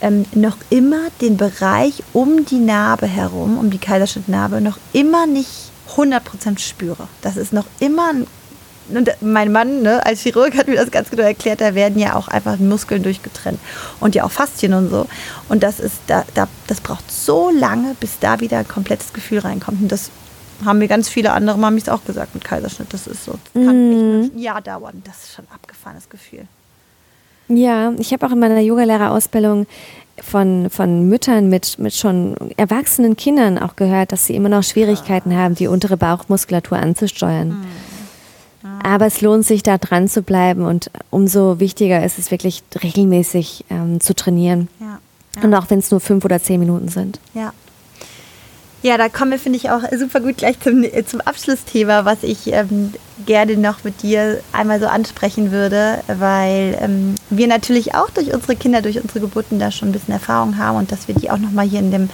ähm, noch immer den Bereich um die Narbe herum, um die Kaiserschnittnarbe, noch immer nicht 100% spüre. Das ist noch immer ein und mein Mann ne, als Chirurg hat mir das ganz genau erklärt, da werden ja auch einfach Muskeln durchgetrennt und ja auch Faszien und so. Und das ist da, da, das braucht so lange, bis da wieder ein komplettes Gefühl reinkommt. Und das haben mir ganz viele andere Mamis auch gesagt mit Kaiserschnitt. Das ist so, das kann mm. ein Jahr dauern. Das ist schon ein abgefahrenes Gefühl. Ja, ich habe auch in meiner Yogalehrerausbildung von, von Müttern mit, mit schon erwachsenen Kindern auch gehört, dass sie immer noch Schwierigkeiten haben, die untere Bauchmuskulatur anzusteuern. Mhm. Aber es lohnt sich, da dran zu bleiben und umso wichtiger ist es wirklich regelmäßig ähm, zu trainieren. Ja, ja. Und auch wenn es nur fünf oder zehn Minuten sind. Ja. Ja, da kommen wir, finde ich, auch super gut gleich zum, zum Abschlussthema, was ich ähm, gerne noch mit dir einmal so ansprechen würde, weil ähm, wir natürlich auch durch unsere Kinder, durch unsere Geburten da schon ein bisschen Erfahrung haben und dass wir die auch nochmal hier in dem,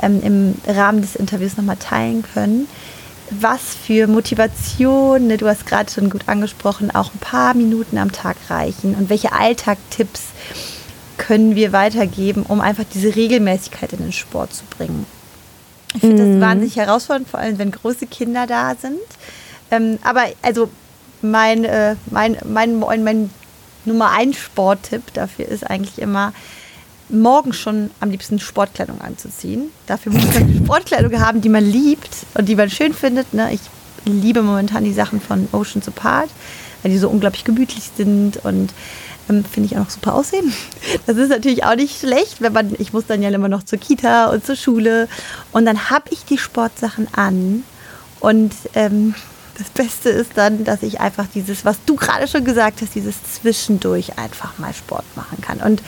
ähm, im Rahmen des Interviews nochmal teilen können was für Motivation, ne, du hast gerade schon gut angesprochen, auch ein paar Minuten am Tag reichen und welche Alltagtipps können wir weitergeben, um einfach diese Regelmäßigkeit in den Sport zu bringen. Ich finde mhm. das wahnsinnig herausfordernd, vor allem wenn große Kinder da sind. Ähm, aber also mein, äh, mein, mein, mein, mein Nummer ein Sporttipp dafür ist eigentlich immer, morgen schon am liebsten Sportkleidung anzuziehen. Dafür muss man Sportkleidung haben, die man liebt und die man schön findet. Ne? Ich liebe momentan die Sachen von Oceans Apart, weil die so unglaublich gemütlich sind und ähm, finde ich auch noch super aussehen. Das ist natürlich auch nicht schlecht, wenn man, ich muss dann ja immer noch zur Kita und zur Schule und dann habe ich die Sportsachen an und ähm, das Beste ist dann, dass ich einfach dieses, was du gerade schon gesagt hast, dieses Zwischendurch einfach mal Sport machen kann. Und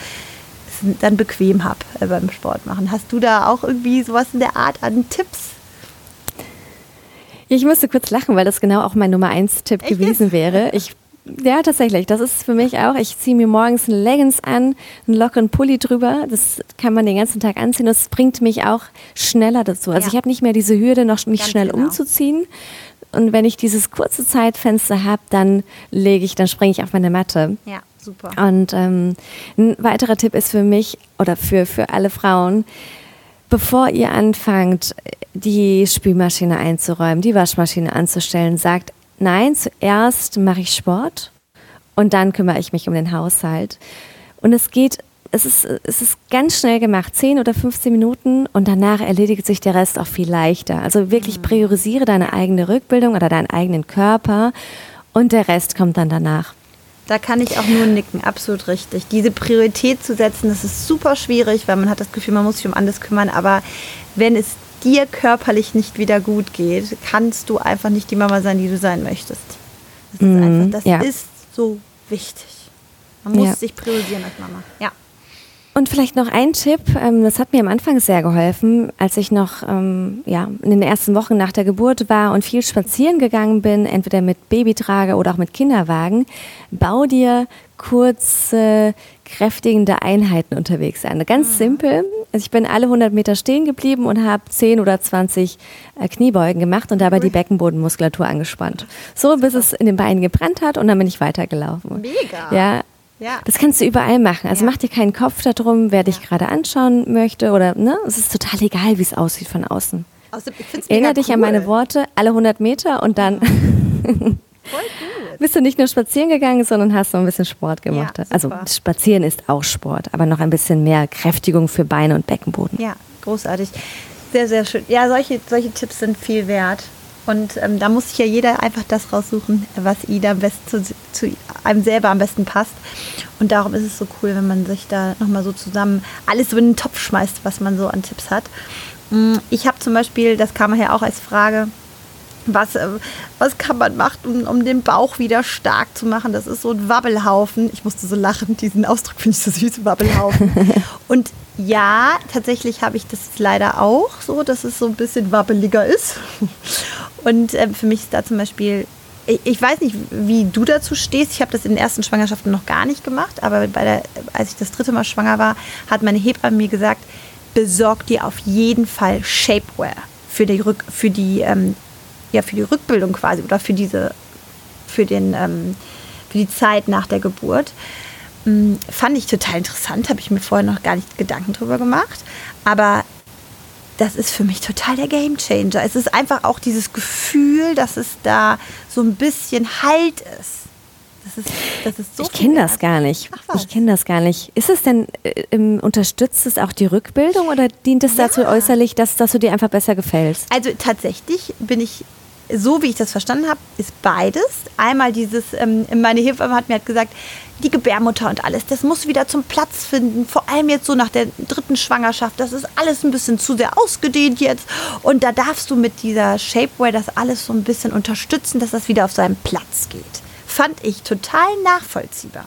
dann bequem habe äh, beim Sport machen. Hast du da auch irgendwie sowas in der Art an Tipps? Ich musste kurz lachen, weil das genau auch mein Nummer 1 Tipp gewesen wäre. Ich ja, tatsächlich. Das ist für mich auch. Ich ziehe mir morgens einen Leggings an, einen lockeren Pulli drüber. Das kann man den ganzen Tag anziehen. Das bringt mich auch schneller dazu. Also ja. ich habe nicht mehr diese Hürde, noch mich Ganz schnell genau. umzuziehen. Und wenn ich dieses kurze Zeitfenster habe, dann lege ich, dann springe ich auf meine Matte. Ja. Super. Und ähm, ein weiterer Tipp ist für mich oder für, für alle Frauen, bevor ihr anfangt, die Spülmaschine einzuräumen, die Waschmaschine anzustellen, sagt, nein, zuerst mache ich Sport und dann kümmere ich mich um den Haushalt. Und es geht, es ist, es ist ganz schnell gemacht, 10 oder 15 Minuten und danach erledigt sich der Rest auch viel leichter. Also wirklich mhm. priorisiere deine eigene Rückbildung oder deinen eigenen Körper und der Rest kommt dann danach. Da kann ich auch nur nicken, absolut richtig. Diese Priorität zu setzen, das ist super schwierig, weil man hat das Gefühl, man muss sich um alles kümmern. Aber wenn es dir körperlich nicht wieder gut geht, kannst du einfach nicht die Mama sein, die du sein möchtest. Das ist, mhm, einfach, das ja. ist so wichtig. Man muss ja. sich priorisieren als Mama. Ja. Und vielleicht noch ein Tipp, ähm, das hat mir am Anfang sehr geholfen, als ich noch ähm, ja, in den ersten Wochen nach der Geburt war und viel spazieren gegangen bin, entweder mit Babytrage oder auch mit Kinderwagen. Bau dir kurze, kräftigende Einheiten unterwegs an. Ganz mhm. simpel. Also ich bin alle 100 Meter stehen geblieben und habe 10 oder 20 äh, Kniebeugen gemacht und dabei die Beckenbodenmuskulatur angespannt. So, bis es in den Beinen gebrannt hat und dann bin ich weitergelaufen. Mega. Ja, ja. Das kannst du überall machen. Also ja. mach dir keinen Kopf darum, wer dich gerade anschauen möchte oder ne? Es ist total egal, wie es aussieht von außen. außen Erinnere dich cool. an meine Worte, alle 100 Meter und dann bist du nicht nur spazieren gegangen, sondern hast so ein bisschen Sport gemacht. Ja, also spazieren ist auch Sport, aber noch ein bisschen mehr Kräftigung für Beine und Beckenboden. Ja, großartig. Sehr, sehr schön. Ja, solche, solche Tipps sind viel wert. Und ähm, da muss sich ja jeder einfach das raussuchen, was ihm am besten zu, zu, einem selber am besten passt. Und darum ist es so cool, wenn man sich da nochmal so zusammen alles so in den Topf schmeißt, was man so an Tipps hat. Mm, ich habe zum Beispiel, das kam ja auch als Frage, was, äh, was kann man machen, um, um, den Bauch wieder stark zu machen? Das ist so ein Wabbelhaufen. Ich musste so lachen, diesen Ausdruck finde ich so süß, Wabbelhaufen. Und ja, tatsächlich habe ich das leider auch so, dass es so ein bisschen wabbeliger ist. Und äh, für mich ist da zum Beispiel, ich, ich, weiß nicht, wie du dazu stehst. Ich habe das in den ersten Schwangerschaften noch gar nicht gemacht, aber bei der, als ich das dritte Mal schwanger war, hat meine Hebamme mir gesagt, besorg dir auf jeden Fall Shapewear für die, Rück, für die, ähm, ja, für die Rückbildung quasi oder für diese, für den, ähm, für die Zeit nach der Geburt. Ähm, fand ich total interessant, habe ich mir vorher noch gar nicht Gedanken drüber gemacht. Aber das ist für mich total der Game Changer. Es ist einfach auch dieses Gefühl, dass es da so ein bisschen Halt ist. Das ist, das ist so ich kenne das gar nicht. ich kenne das gar nicht. Ist es denn, äh, unterstützt es auch die Rückbildung oder dient es ja. dazu äußerlich, dass, dass du dir einfach besser gefällst? Also tatsächlich bin ich so wie ich das verstanden habe, ist beides. Einmal dieses, ähm, meine Hebamme hat mir gesagt, die Gebärmutter und alles, das muss wieder zum Platz finden. Vor allem jetzt so nach der dritten Schwangerschaft. Das ist alles ein bisschen zu sehr ausgedehnt jetzt. Und da darfst du mit dieser Shapewear das alles so ein bisschen unterstützen, dass das wieder auf seinen Platz geht. Fand ich total nachvollziehbar.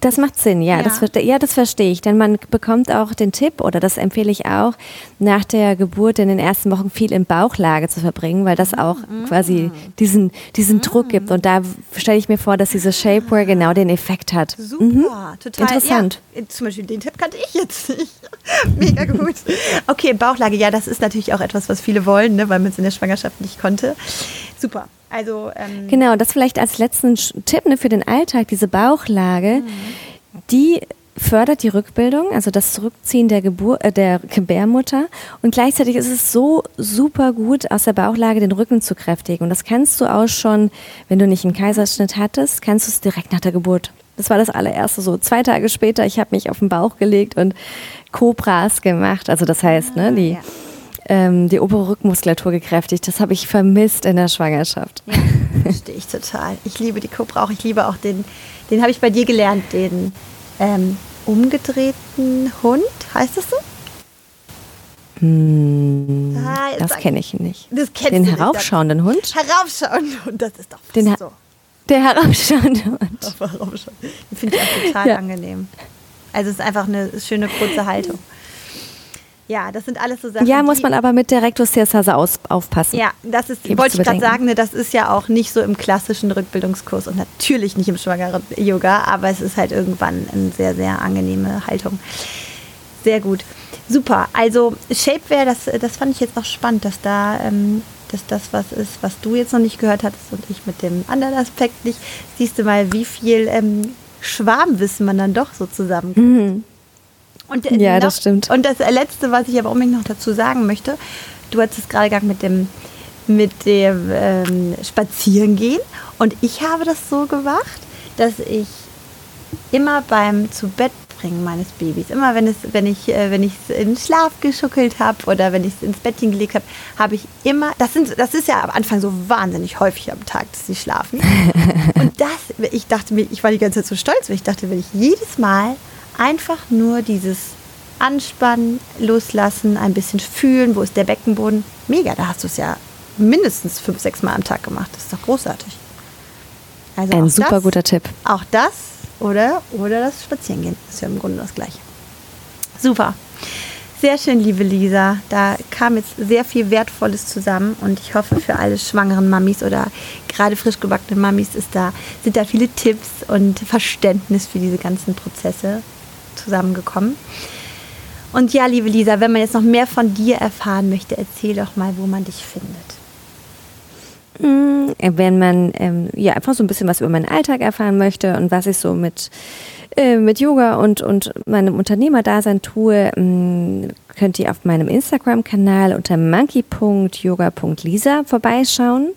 Das macht Sinn, ja. Ja. Das, ja, das verstehe ich. Denn man bekommt auch den Tipp, oder das empfehle ich auch, nach der Geburt in den ersten Wochen viel in Bauchlage zu verbringen, weil das auch mm. quasi diesen, diesen mm. Druck gibt. Und da stelle ich mir vor, dass diese Shapewear genau den Effekt hat. Super, mhm. total. Interessant. Ja, zum Beispiel den Tipp kannte ich jetzt nicht. Mega gut. Okay, Bauchlage, ja, das ist natürlich auch etwas, was viele wollen, ne, weil man es in der Schwangerschaft nicht konnte. Super. Also ähm genau, das vielleicht als letzten Tipp ne, für den Alltag, diese Bauchlage, mhm. die fördert die Rückbildung, also das Zurückziehen der, Gebur äh, der Gebärmutter. Und gleichzeitig ist es so super gut, aus der Bauchlage den Rücken zu kräftigen. Und das kannst du auch schon, wenn du nicht einen Kaiserschnitt hattest, kannst du es direkt nach der Geburt. Das war das allererste so. Zwei Tage später, ich habe mich auf den Bauch gelegt und Cobras gemacht. Also das heißt, ne, die ja ähm, die obere Rückmuskulatur gekräftigt. Das habe ich vermisst in der Schwangerschaft. Ja, verstehe ich total. Ich liebe die Cobra auch. Ich liebe auch den, den habe ich bei dir gelernt, den ähm, umgedrehten Hund. Heißt das so? Hm, ah, das kenne ich nicht. Das kennst den heraufschauenden. Hund? Heraufschauenden Hund, das ist doch den so. Der heraufschauende Hund. Den finde ich auch total ja. angenehm. Also es ist einfach eine schöne kurze Haltung. Ja, das sind alles so Sachen. Ja, muss man aber mit der Rektusdiastase aufpassen. Ja, das ist, wollte ich gerade sagen, ne, das ist ja auch nicht so im klassischen Rückbildungskurs und natürlich nicht im schwangeren Yoga, aber es ist halt irgendwann eine sehr, sehr angenehme Haltung. Sehr gut. Super. Also Shapewear, das, das fand ich jetzt noch spannend, dass da ähm, dass das was ist, was du jetzt noch nicht gehört hattest und ich mit dem anderen Aspekt nicht. Siehst du mal, wie viel ähm, Schwarmwissen man dann doch so zusammen. Mhm. Und, äh, ja, noch, das stimmt. Und das Letzte, was ich aber unbedingt noch dazu sagen möchte, du hattest es gerade gesagt mit dem, mit dem ähm, Spazierengehen. Und ich habe das so gemacht, dass ich immer beim zu Bett bringen meines Babys, immer wenn es, wenn ich, äh, wenn ich es in Schlaf geschuckelt habe oder wenn ich es ins Bettchen gelegt habe, habe ich immer, das sind, das ist ja am Anfang so wahnsinnig häufig am Tag, dass sie schlafen. Und das, ich dachte mir, ich war die ganze Zeit so stolz, weil ich dachte, wenn ich jedes Mal einfach nur dieses Anspannen, Loslassen, ein bisschen fühlen, wo ist der Beckenboden. Mega, da hast du es ja mindestens fünf, sechs Mal am Tag gemacht. Das ist doch großartig. Also ein super das, guter Tipp. Auch das oder, oder das Spazierengehen ist ja im Grunde das Gleiche. Super. Sehr schön, liebe Lisa. Da kam jetzt sehr viel Wertvolles zusammen und ich hoffe für alle schwangeren Mamis oder gerade frisch gebackene Mamis ist da, sind da viele Tipps und Verständnis für diese ganzen Prozesse zusammengekommen. Und ja, liebe Lisa, wenn man jetzt noch mehr von dir erfahren möchte, erzähl doch mal, wo man dich findet. Mm, wenn man ähm, ja einfach so ein bisschen was über meinen Alltag erfahren möchte und was ich so mit, äh, mit Yoga und, und meinem Unternehmerdasein tue, ähm, könnt ihr auf meinem Instagram-Kanal unter monkey.yoga.lisa vorbeischauen.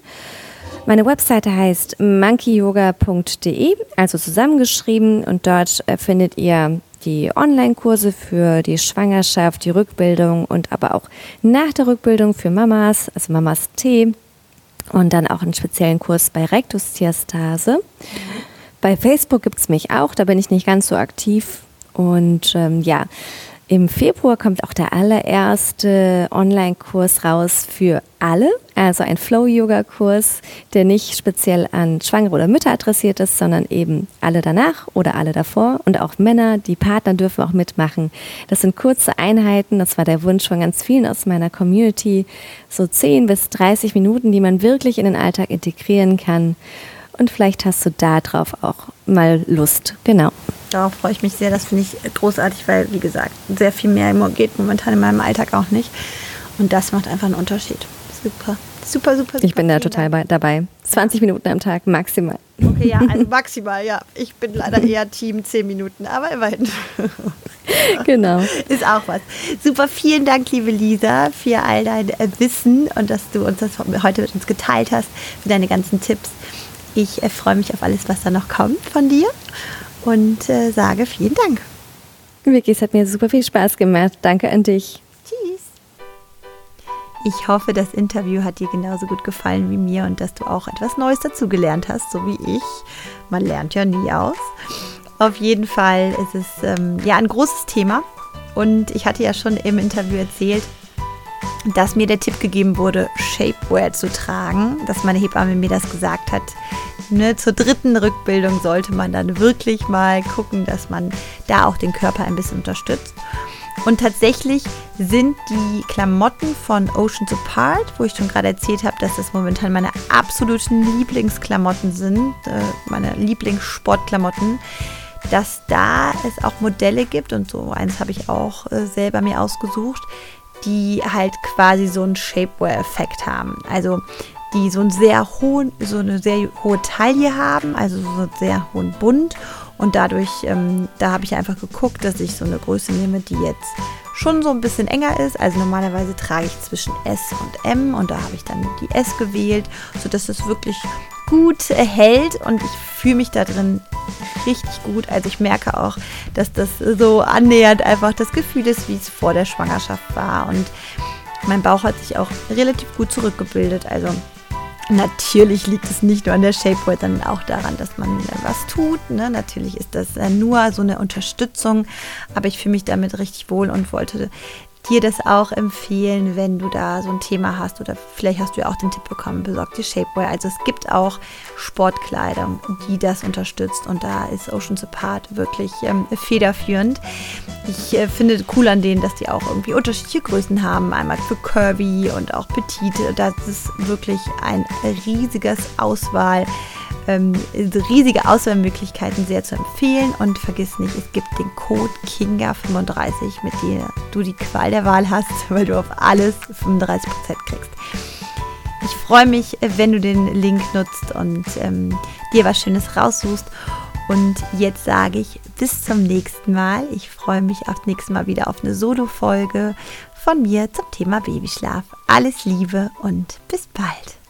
Meine Webseite heißt monkeyyoga.de, also zusammengeschrieben und dort äh, findet ihr die Online-Kurse für die Schwangerschaft, die Rückbildung und aber auch nach der Rückbildung für Mamas, also Mamas T und dann auch einen speziellen Kurs bei Rektusdiastase. Bei Facebook gibt es mich auch, da bin ich nicht ganz so aktiv. Und ähm, ja, im Februar kommt auch der allererste Online-Kurs raus für alle, also ein Flow-Yoga-Kurs, der nicht speziell an Schwangere oder Mütter adressiert ist, sondern eben alle danach oder alle davor und auch Männer, die Partner dürfen auch mitmachen. Das sind kurze Einheiten, das war der Wunsch von ganz vielen aus meiner Community, so 10 bis 30 Minuten, die man wirklich in den Alltag integrieren kann. Und vielleicht hast du darauf auch mal Lust. Genau. Darauf freue ich mich sehr. Das finde ich großartig, weil, wie gesagt, sehr viel mehr geht momentan in meinem Alltag auch nicht. Und das macht einfach einen Unterschied. Super. Super, super, super. Ich bin da total bei, dabei. 20 Minuten am Tag maximal. Okay, ja, also maximal, ja. Ich bin leider eher Team 10 Minuten, aber immerhin. Genau. Ist auch was. Super, vielen Dank, liebe Lisa, für all dein äh, Wissen und dass du uns das heute mit uns geteilt hast, für deine ganzen Tipps. Ich äh, freue mich auf alles, was da noch kommt von dir und äh, sage vielen Dank. Vicky, es hat mir super viel Spaß gemacht. Danke an dich. Tschüss. Ich hoffe, das Interview hat dir genauso gut gefallen wie mir und dass du auch etwas Neues dazugelernt hast, so wie ich. Man lernt ja nie aus. Auf jeden Fall ist es ähm, ja ein großes Thema und ich hatte ja schon im Interview erzählt, dass mir der Tipp gegeben wurde, Shapewear zu tragen, dass meine Hebamme mir das gesagt hat. Ne, zur dritten Rückbildung sollte man dann wirklich mal gucken, dass man da auch den Körper ein bisschen unterstützt. Und tatsächlich sind die Klamotten von Oceans Apart, wo ich schon gerade erzählt habe, dass das momentan meine absoluten Lieblingsklamotten sind, äh, meine Lieblingssportklamotten, dass da es auch Modelle gibt und so eins habe ich auch äh, selber mir ausgesucht, die halt quasi so einen Shapewear-Effekt haben. Also die so einen sehr hohen, so eine sehr hohe Taille haben, also so einen sehr hohen Bund. Und dadurch, ähm, da habe ich einfach geguckt, dass ich so eine Größe nehme, die jetzt schon so ein bisschen enger ist. Also normalerweise trage ich zwischen S und M und da habe ich dann die S gewählt, sodass es wirklich gut hält und ich fühle mich da drin richtig gut. Also ich merke auch, dass das so annähernd einfach das Gefühl ist, wie es vor der Schwangerschaft war. Und mein Bauch hat sich auch relativ gut zurückgebildet. Also Natürlich liegt es nicht nur an der Shapewear, sondern auch daran, dass man was tut. Ne? Natürlich ist das nur so eine Unterstützung, aber ich fühle mich damit richtig wohl und wollte dir das auch empfehlen, wenn du da so ein Thema hast oder vielleicht hast du ja auch den Tipp bekommen, besorg dir Shapewear. Also es gibt auch Sportkleidung, die das unterstützt und da ist Oceans Apart wirklich ähm, federführend. Ich äh, finde cool an denen, dass die auch irgendwie unterschiedliche Größen haben, einmal für Curvy und auch Petite. Das ist wirklich ein riesiges Auswahl ähm, riesige Auswahlmöglichkeiten sehr zu empfehlen. Und vergiss nicht, es gibt den Code KINGA35, mit dem du die Qual der Wahl hast, weil du auf alles 35% kriegst. Ich freue mich, wenn du den Link nutzt und ähm, dir was Schönes raussuchst. Und jetzt sage ich bis zum nächsten Mal. Ich freue mich auf nächstes Mal wieder auf eine Solo-Folge von mir zum Thema Babyschlaf. Alles Liebe und bis bald.